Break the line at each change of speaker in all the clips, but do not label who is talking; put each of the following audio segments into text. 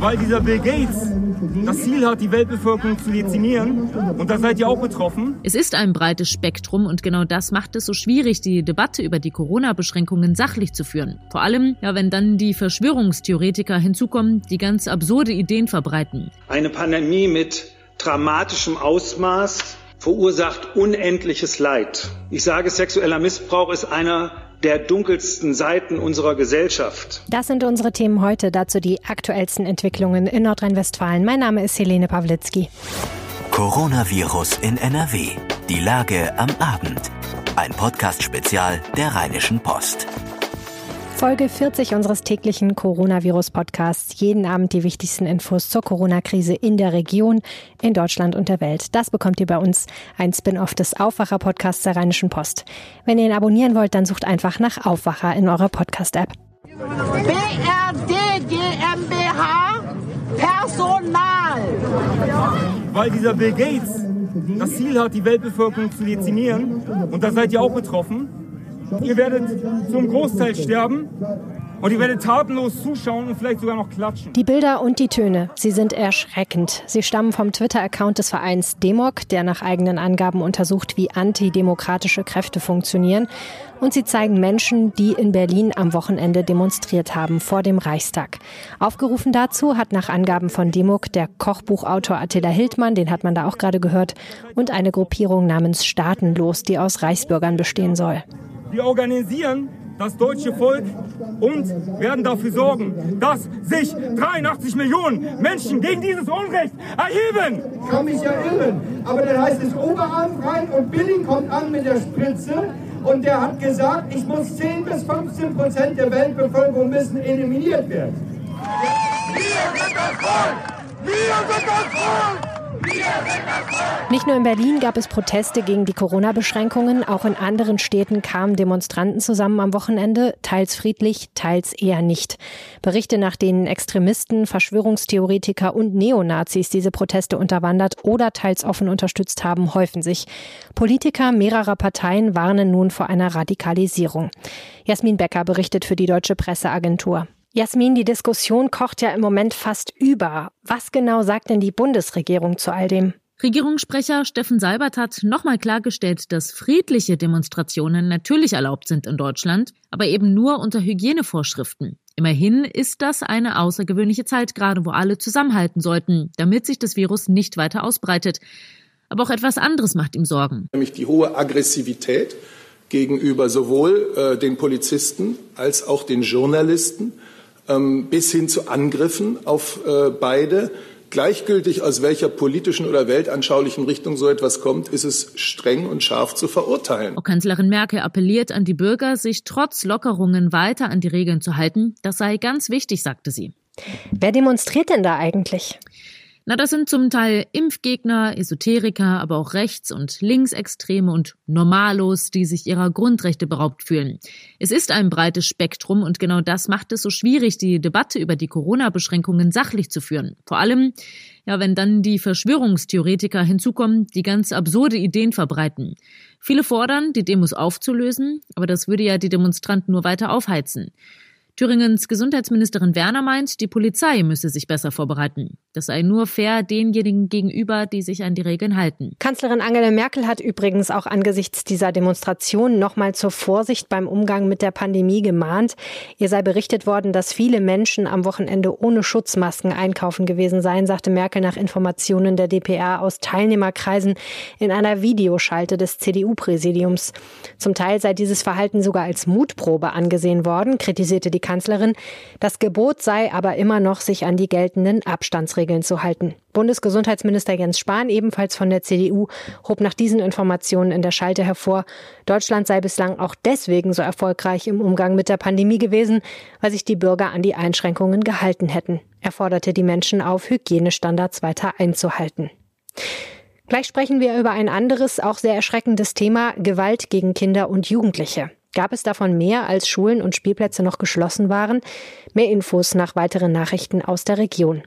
weil dieser Bill Gates das Ziel hat, die Weltbevölkerung zu dezimieren. Und da seid ihr auch betroffen.
Es ist ein breites Spektrum und genau das macht es so schwierig, die Debatte über die Corona-Beschränkungen sachlich zu führen. Vor allem, ja, wenn dann die Verschwörungstheoretiker hinzukommen, die ganz absurde Ideen verbreiten.
Eine Pandemie mit dramatischem Ausmaß verursacht unendliches Leid. Ich sage, sexueller Missbrauch ist einer der dunkelsten Seiten unserer Gesellschaft.
Das sind unsere Themen heute, dazu die aktuellsten Entwicklungen in Nordrhein-Westfalen. Mein Name ist Helene Pawlitzki.
Coronavirus in NRW. Die Lage am Abend. Ein Podcast-Spezial der Rheinischen Post.
Folge 40 unseres täglichen Coronavirus-Podcasts. Jeden Abend die wichtigsten Infos zur Corona-Krise in der Region, in Deutschland und der Welt. Das bekommt ihr bei uns, ein Spin-off des Aufwacher-Podcasts der Rheinischen Post. Wenn ihr ihn abonnieren wollt, dann sucht einfach nach Aufwacher in eurer Podcast-App.
BRD GmbH Personal.
Weil dieser Bill Gates das Ziel hat, die Weltbevölkerung zu dezimieren. Und da seid ihr auch betroffen. Ihr werdet zum Großteil sterben und ihr werdet tatenlos zuschauen und vielleicht sogar noch klatschen.
Die Bilder und die Töne, sie sind erschreckend. Sie stammen vom Twitter-Account des Vereins Demok, der nach eigenen Angaben untersucht, wie antidemokratische Kräfte funktionieren. Und sie zeigen Menschen, die in Berlin am Wochenende demonstriert haben vor dem Reichstag. Aufgerufen dazu hat nach Angaben von Demok der Kochbuchautor Attila Hildmann, den hat man da auch gerade gehört, und eine Gruppierung namens Staatenlos, die aus Reichsbürgern bestehen soll.
Wir organisieren das deutsche Volk und werden dafür sorgen, dass sich 83 Millionen Menschen gegen dieses Unrecht erheben.
Ich kann mich ja irren, aber dann heißt es Oberarm rein und Billing kommt an mit der Spritze und der hat gesagt, ich muss 10 bis 15 Prozent der Weltbevölkerung müssen eliminiert werden.
Wir sind das Volk! Wir sind das Volk!
Nicht nur in Berlin gab es Proteste gegen die Corona-Beschränkungen, auch in anderen Städten kamen Demonstranten zusammen am Wochenende, teils friedlich, teils eher nicht. Berichte, nach denen Extremisten, Verschwörungstheoretiker und Neonazis diese Proteste unterwandert oder teils offen unterstützt haben, häufen sich. Politiker mehrerer Parteien warnen nun vor einer Radikalisierung. Jasmin Becker berichtet für die Deutsche Presseagentur. Jasmin, die Diskussion kocht ja im Moment fast über. Was genau sagt denn die Bundesregierung zu all dem?
Regierungssprecher Steffen Seibert hat nochmal klargestellt, dass friedliche Demonstrationen natürlich erlaubt sind in Deutschland, aber eben nur unter Hygienevorschriften. Immerhin ist das eine außergewöhnliche Zeit, gerade wo alle zusammenhalten sollten, damit sich das Virus nicht weiter ausbreitet. Aber auch etwas anderes macht ihm Sorgen.
Nämlich die hohe Aggressivität gegenüber sowohl äh, den Polizisten als auch den Journalisten bis hin zu Angriffen auf äh, beide. Gleichgültig aus welcher politischen oder weltanschaulichen Richtung so etwas kommt, ist es streng und scharf zu verurteilen.
Auch Kanzlerin Merkel appelliert an die Bürger, sich trotz Lockerungen weiter an die Regeln zu halten. Das sei ganz wichtig, sagte sie.
Wer demonstriert denn da eigentlich?
Na, das sind zum Teil Impfgegner, Esoteriker, aber auch Rechts- und Linksextreme und Normalos, die sich ihrer Grundrechte beraubt fühlen. Es ist ein breites Spektrum und genau das macht es so schwierig, die Debatte über die Corona-Beschränkungen sachlich zu führen. Vor allem, ja, wenn dann die Verschwörungstheoretiker hinzukommen, die ganz absurde Ideen verbreiten. Viele fordern, die Demos aufzulösen, aber das würde ja die Demonstranten nur weiter aufheizen. Thüringens Gesundheitsministerin Werner meint, die Polizei müsse sich besser vorbereiten. Das sei nur fair denjenigen gegenüber, die sich an die Regeln halten.
Kanzlerin Angela Merkel hat übrigens auch angesichts dieser Demonstration nochmal zur Vorsicht beim Umgang mit der Pandemie gemahnt. Ihr sei berichtet worden, dass viele Menschen am Wochenende ohne Schutzmasken einkaufen gewesen seien, sagte Merkel nach Informationen der DPR aus Teilnehmerkreisen in einer Videoschalte des CDU-Präsidiums. Zum Teil sei dieses Verhalten sogar als Mutprobe angesehen worden, kritisierte die Kanzlerin. Das Gebot sei aber immer noch, sich an die geltenden Abstandsregeln zu halten. Bundesgesundheitsminister Jens Spahn, ebenfalls von der CDU, hob nach diesen Informationen in der Schalte hervor, Deutschland sei bislang auch deswegen so erfolgreich im Umgang mit der Pandemie gewesen, weil sich die Bürger an die Einschränkungen gehalten hätten. Er forderte die Menschen auf, Hygienestandards weiter einzuhalten. Gleich sprechen wir über ein anderes, auch sehr erschreckendes Thema, Gewalt gegen Kinder und Jugendliche. Gab es davon mehr, als Schulen und Spielplätze noch geschlossen waren? Mehr Infos nach weiteren Nachrichten aus der Region.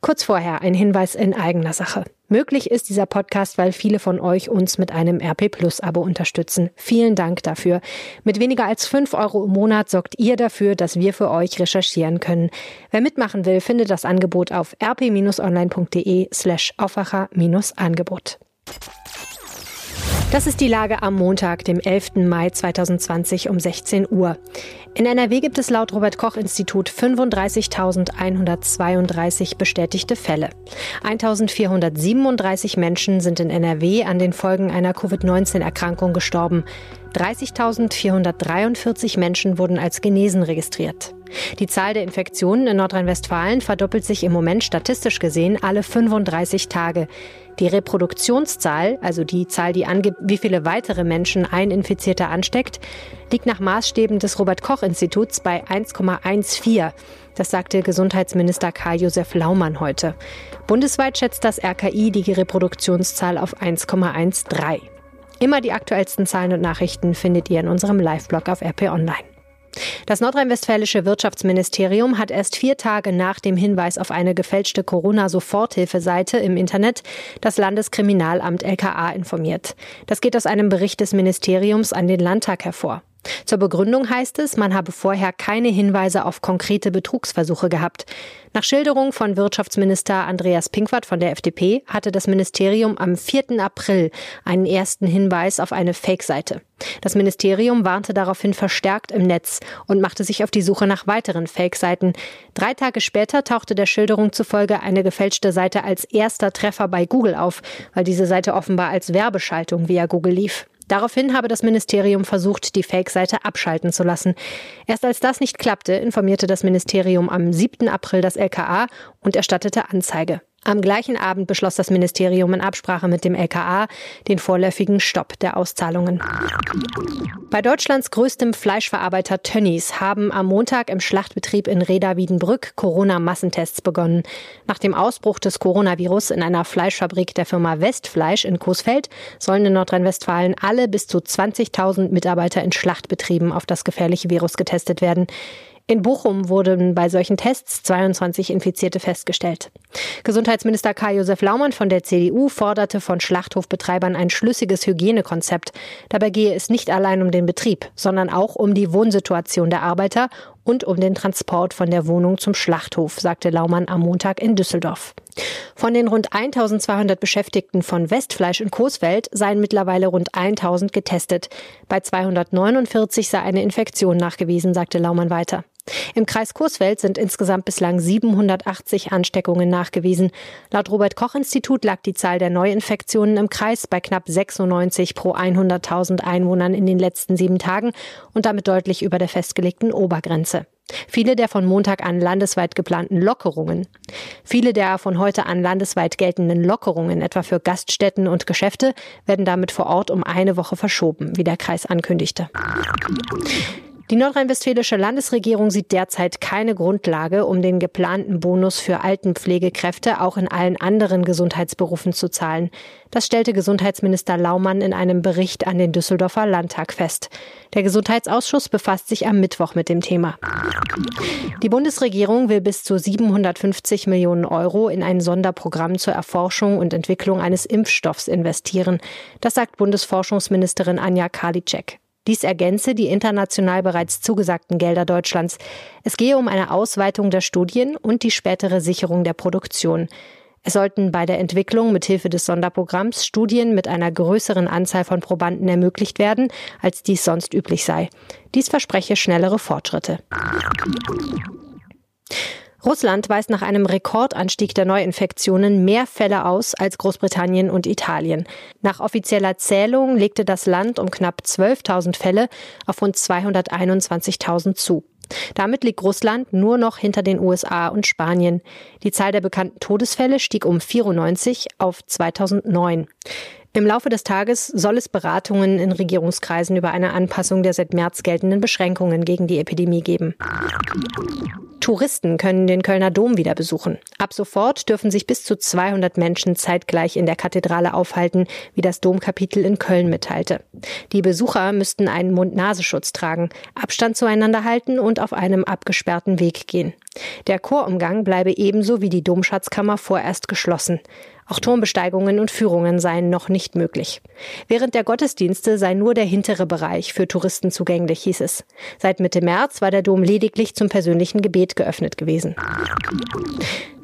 Kurz vorher ein Hinweis in eigener Sache. Möglich ist dieser Podcast, weil viele von euch uns mit einem RP Plus Abo unterstützen. Vielen Dank dafür. Mit weniger als fünf Euro im Monat sorgt ihr dafür, dass wir für euch recherchieren können. Wer mitmachen will, findet das Angebot auf rp-online.de slash Aufwacher-Angebot. Das ist die Lage am Montag, dem 11. Mai 2020 um 16 Uhr. In NRW gibt es laut Robert Koch Institut 35.132 bestätigte Fälle. 1.437 Menschen sind in NRW an den Folgen einer Covid-19-Erkrankung gestorben. 30.443 Menschen wurden als genesen registriert. Die Zahl der Infektionen in Nordrhein-Westfalen verdoppelt sich im Moment statistisch gesehen alle 35 Tage. Die Reproduktionszahl, also die Zahl, die angibt, wie viele weitere Menschen ein Infizierter ansteckt, liegt nach Maßstäben des Robert Koch Instituts bei 1,14. Das sagte Gesundheitsminister Karl-Josef Laumann heute. Bundesweit schätzt das RKI die Reproduktionszahl auf 1,13. Immer die aktuellsten Zahlen und Nachrichten findet ihr in unserem Live-Blog auf RP Online. Das nordrhein-westfälische Wirtschaftsministerium hat erst vier Tage nach dem Hinweis auf eine gefälschte Corona-Soforthilfeseite im Internet das Landeskriminalamt LKA informiert. Das geht aus einem Bericht des Ministeriums an den Landtag hervor. Zur Begründung heißt es, man habe vorher keine Hinweise auf konkrete Betrugsversuche gehabt. Nach Schilderung von Wirtschaftsminister Andreas Pinkwart von der FDP hatte das Ministerium am 4. April einen ersten Hinweis auf eine Fake-Seite. Das Ministerium warnte daraufhin verstärkt im Netz und machte sich auf die Suche nach weiteren Fake-Seiten. Drei Tage später tauchte der Schilderung zufolge eine gefälschte Seite als erster Treffer bei Google auf, weil diese Seite offenbar als Werbeschaltung via Google lief. Daraufhin habe das Ministerium versucht, die Fake-Seite abschalten zu lassen. Erst als das nicht klappte, informierte das Ministerium am 7. April das LKA und erstattete Anzeige. Am gleichen Abend beschloss das Ministerium in Absprache mit dem LKA den vorläufigen Stopp der Auszahlungen. Bei Deutschlands größtem Fleischverarbeiter Tönnies haben am Montag im Schlachtbetrieb in Reda-Wiedenbrück Corona-Massentests begonnen. Nach dem Ausbruch des Coronavirus in einer Fleischfabrik der Firma Westfleisch in Coesfeld sollen in Nordrhein-Westfalen alle bis zu 20.000 Mitarbeiter in Schlachtbetrieben auf das gefährliche Virus getestet werden. In Bochum wurden bei solchen Tests 22 Infizierte festgestellt. Gesundheitsminister Karl-Josef Laumann von der CDU forderte von Schlachthofbetreibern ein schlüssiges Hygienekonzept. Dabei gehe es nicht allein um den Betrieb, sondern auch um die Wohnsituation der Arbeiter und um den Transport von der Wohnung zum Schlachthof, sagte Laumann am Montag in Düsseldorf. Von den rund 1200 Beschäftigten von Westfleisch in Coesfeld seien mittlerweile rund 1000 getestet. Bei 249 sei eine Infektion nachgewiesen, sagte Laumann weiter. Im Kreis Coesfeld sind insgesamt bislang 780 Ansteckungen nachgewiesen. Laut Robert Koch Institut lag die Zahl der Neuinfektionen im Kreis bei knapp 96 pro 100.000 Einwohnern in den letzten sieben Tagen und damit deutlich über der festgelegten Obergrenze. Viele der von Montag an landesweit geplanten Lockerungen. Viele der von heute an landesweit geltenden Lockerungen, etwa für Gaststätten und Geschäfte, werden damit vor Ort um eine Woche verschoben, wie der Kreis ankündigte. Die nordrhein-westfälische Landesregierung sieht derzeit keine Grundlage, um den geplanten Bonus für Altenpflegekräfte auch in allen anderen Gesundheitsberufen zu zahlen. Das stellte Gesundheitsminister Laumann in einem Bericht an den Düsseldorfer Landtag fest. Der Gesundheitsausschuss befasst sich am Mittwoch mit dem Thema. Die Bundesregierung will bis zu 750 Millionen Euro in ein Sonderprogramm zur Erforschung und Entwicklung eines Impfstoffs investieren. Das sagt Bundesforschungsministerin Anja Karliczek. Dies ergänze die international bereits zugesagten Gelder Deutschlands. Es gehe um eine Ausweitung der Studien und die spätere Sicherung der Produktion. Es sollten bei der Entwicklung mithilfe des Sonderprogramms Studien mit einer größeren Anzahl von Probanden ermöglicht werden, als dies sonst üblich sei. Dies verspreche schnellere Fortschritte. Russland weist nach einem Rekordanstieg der Neuinfektionen mehr Fälle aus als Großbritannien und Italien. Nach offizieller Zählung legte das Land um knapp 12.000 Fälle auf rund 221.000 zu. Damit liegt Russland nur noch hinter den USA und Spanien. Die Zahl der bekannten Todesfälle stieg um 94 auf 2009. Im Laufe des Tages soll es Beratungen in Regierungskreisen über eine Anpassung der seit März geltenden Beschränkungen gegen die Epidemie geben. Touristen können den Kölner Dom wieder besuchen. Ab sofort dürfen sich bis zu 200 Menschen zeitgleich in der Kathedrale aufhalten, wie das Domkapitel in Köln mitteilte. Die Besucher müssten einen Mund-Nasenschutz tragen, Abstand zueinander halten und auf einem abgesperrten Weg gehen. Der Chorumgang bleibe ebenso wie die Domschatzkammer vorerst geschlossen. Auch Turmbesteigungen und Führungen seien noch nicht möglich. Während der Gottesdienste sei nur der hintere Bereich für Touristen zugänglich, hieß es. Seit Mitte März war der Dom lediglich zum persönlichen Gebet geöffnet gewesen.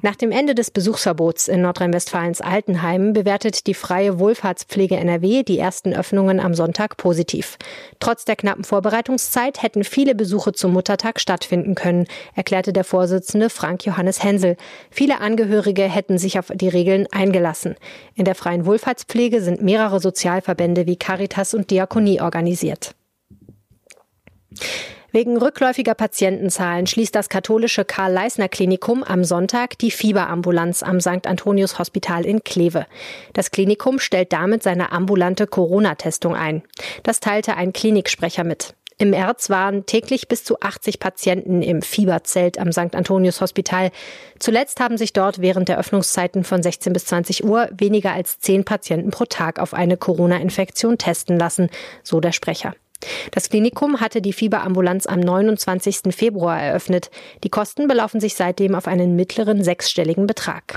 Nach dem Ende des Besuchsverbots in Nordrhein-Westfalens Altenheim bewertet die Freie Wohlfahrtspflege NRW die ersten Öffnungen am Sonntag positiv. Trotz der knappen Vorbereitungszeit hätten viele Besuche zum Muttertag stattfinden können, erklärte der Vorsitzende Frank Johannes Hensel. Viele Angehörige hätten sich auf die Regeln eingelassen. In der Freien Wohlfahrtspflege sind mehrere Sozialverbände wie Caritas und Diakonie organisiert. Wegen rückläufiger Patientenzahlen schließt das katholische Karl-Leisner-Klinikum am Sonntag die Fieberambulanz am St. Antonius Hospital in Kleve. Das Klinikum stellt damit seine ambulante Corona-Testung ein. Das teilte ein Kliniksprecher mit. Im März waren täglich bis zu 80 Patienten im Fieberzelt am St. Antonius Hospital. Zuletzt haben sich dort während der Öffnungszeiten von 16 bis 20 Uhr weniger als 10 Patienten pro Tag auf eine Corona-Infektion testen lassen, so der Sprecher. Das Klinikum hatte die Fieberambulanz am 29. Februar eröffnet. Die Kosten belaufen sich seitdem auf einen mittleren sechsstelligen Betrag.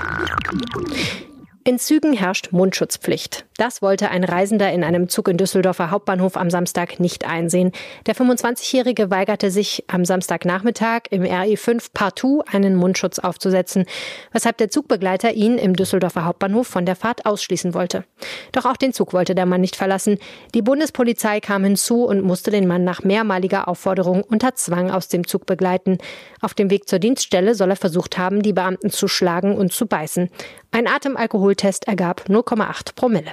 In Zügen herrscht Mundschutzpflicht. Das wollte ein Reisender in einem Zug in Düsseldorfer Hauptbahnhof am Samstag nicht einsehen. Der 25-Jährige weigerte sich am Samstagnachmittag im RE5 partout einen Mundschutz aufzusetzen, weshalb der Zugbegleiter ihn im Düsseldorfer Hauptbahnhof von der Fahrt ausschließen wollte. Doch auch den Zug wollte der Mann nicht verlassen. Die Bundespolizei kam hinzu und musste den Mann nach mehrmaliger Aufforderung unter Zwang aus dem Zug begleiten. Auf dem Weg zur Dienststelle soll er versucht haben, die Beamten zu schlagen und zu beißen. Ein Atemalkoholtest ergab 0,8 Promille.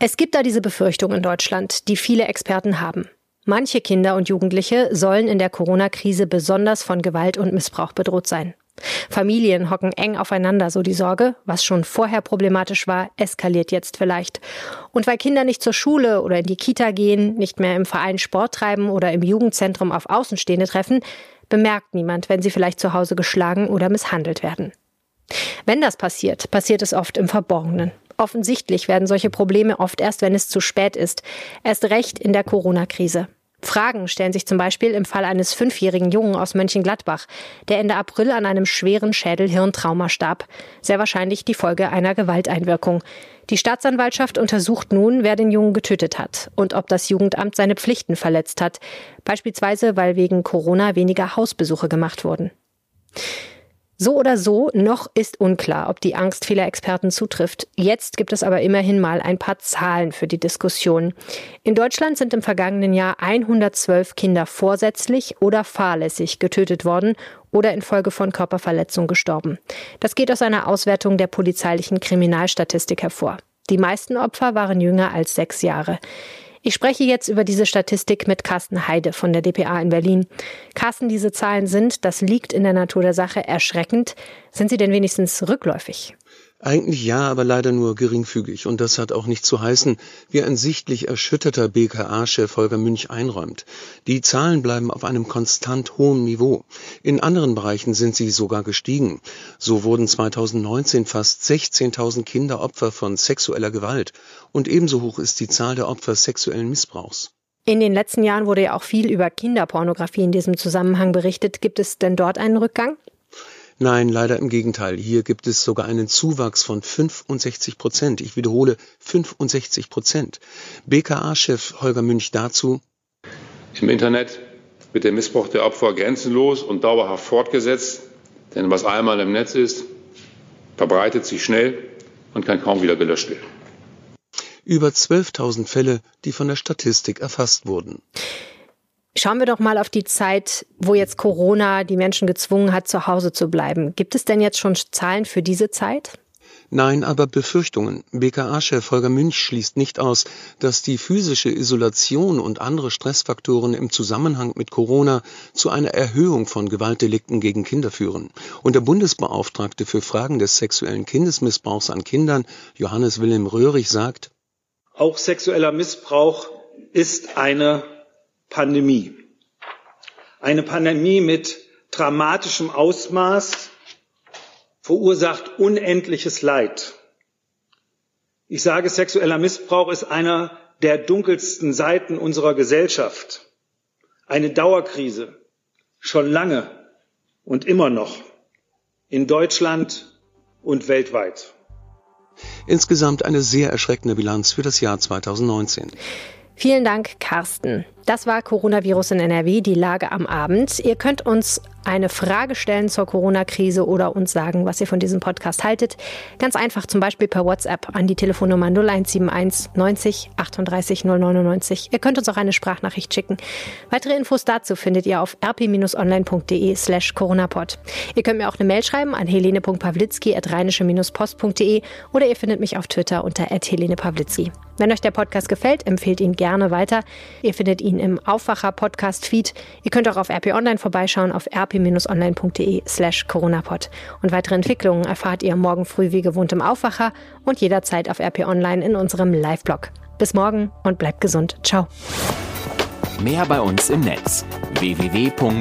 Es gibt da diese Befürchtung in Deutschland, die viele Experten haben. Manche Kinder und Jugendliche sollen in der Corona-Krise besonders von Gewalt und Missbrauch bedroht sein. Familien hocken eng aufeinander, so die Sorge, was schon vorher problematisch war, eskaliert jetzt vielleicht. Und weil Kinder nicht zur Schule oder in die Kita gehen, nicht mehr im Verein Sport treiben oder im Jugendzentrum auf Außenstehende treffen, bemerkt niemand, wenn sie vielleicht zu Hause geschlagen oder misshandelt werden. Wenn das passiert, passiert es oft im Verborgenen. Offensichtlich werden solche Probleme oft erst, wenn es zu spät ist. Erst recht in der Corona-Krise. Fragen stellen sich zum Beispiel im Fall eines fünfjährigen Jungen aus Mönchengladbach, der Ende April an einem schweren Schädel-Hirntrauma starb. Sehr wahrscheinlich die Folge einer Gewalteinwirkung. Die Staatsanwaltschaft untersucht nun, wer den Jungen getötet hat und ob das Jugendamt seine Pflichten verletzt hat. Beispielsweise, weil wegen Corona weniger Hausbesuche gemacht wurden. So oder so, noch ist unklar, ob die Angst vieler Experten zutrifft. Jetzt gibt es aber immerhin mal ein paar Zahlen für die Diskussion. In Deutschland sind im vergangenen Jahr 112 Kinder vorsätzlich oder fahrlässig getötet worden oder infolge von Körperverletzung gestorben. Das geht aus einer Auswertung der polizeilichen Kriminalstatistik hervor. Die meisten Opfer waren jünger als sechs Jahre. Ich spreche jetzt über diese Statistik mit Carsten Heide von der DPA in Berlin. Carsten, diese Zahlen sind, das liegt in der Natur der Sache, erschreckend. Sind sie denn wenigstens rückläufig?
Eigentlich ja, aber leider nur geringfügig. Und das hat auch nicht zu heißen, wie ein sichtlich erschütterter BKA-Chef Holger Münch einräumt. Die Zahlen bleiben auf einem konstant hohen Niveau. In anderen Bereichen sind sie sogar gestiegen. So wurden 2019 fast 16.000 Kinder Opfer von sexueller Gewalt. Und ebenso hoch ist die Zahl der Opfer sexuellen Missbrauchs.
In den letzten Jahren wurde ja auch viel über Kinderpornografie in diesem Zusammenhang berichtet. Gibt es denn dort einen Rückgang?
Nein, leider im Gegenteil. Hier gibt es sogar einen Zuwachs von 65 Prozent. Ich wiederhole 65 Prozent. BKA-Chef Holger Münch dazu.
Im Internet wird der Missbrauch der Opfer grenzenlos und dauerhaft fortgesetzt. Denn was einmal im Netz ist, verbreitet sich schnell und kann kaum wieder gelöscht werden.
Über 12.000 Fälle, die von der Statistik erfasst wurden.
Schauen wir doch mal auf die Zeit, wo jetzt Corona die Menschen gezwungen hat, zu Hause zu bleiben. Gibt es denn jetzt schon Zahlen für diese Zeit?
Nein, aber Befürchtungen. BKA-Chef Holger Münch schließt nicht aus, dass die physische Isolation und andere Stressfaktoren im Zusammenhang mit Corona zu einer Erhöhung von Gewaltdelikten gegen Kinder führen. Und der Bundesbeauftragte für Fragen des sexuellen Kindesmissbrauchs an Kindern, Johannes Wilhelm Röhrig, sagt,
Auch sexueller Missbrauch ist eine Pandemie. Eine Pandemie mit dramatischem Ausmaß verursacht unendliches Leid. Ich sage, sexueller Missbrauch ist einer der dunkelsten Seiten unserer Gesellschaft. Eine Dauerkrise, schon lange und immer noch in Deutschland und weltweit.
Insgesamt eine sehr erschreckende Bilanz für das Jahr 2019.
Vielen Dank, Carsten. Das war Coronavirus in NRW, die Lage am Abend. Ihr könnt uns eine Frage stellen zur Corona-Krise oder uns sagen, was ihr von diesem Podcast haltet. Ganz einfach, zum Beispiel per WhatsApp an die Telefonnummer 0171 90 38 099. Ihr könnt uns auch eine Sprachnachricht schicken. Weitere Infos dazu findet ihr auf rp-online.de slash coronapod. Ihr könnt mir auch eine Mail schreiben an helene.pawlitzki at rheinische-post.de oder ihr findet mich auf Twitter unter Helene Pawlitzki. Wenn euch der Podcast gefällt, empfehlt ihn gerne weiter. Ihr findet ihn im Aufwacher Podcast Feed. Ihr könnt auch auf RP Online vorbeischauen auf rp-online.de slash coronapod. Und weitere Entwicklungen erfahrt ihr morgen früh wie gewohnt im Aufwacher und jederzeit auf RP Online in unserem Live-Blog. Bis morgen und bleibt gesund. Ciao.
Mehr bei uns im Netz www.rp-online.de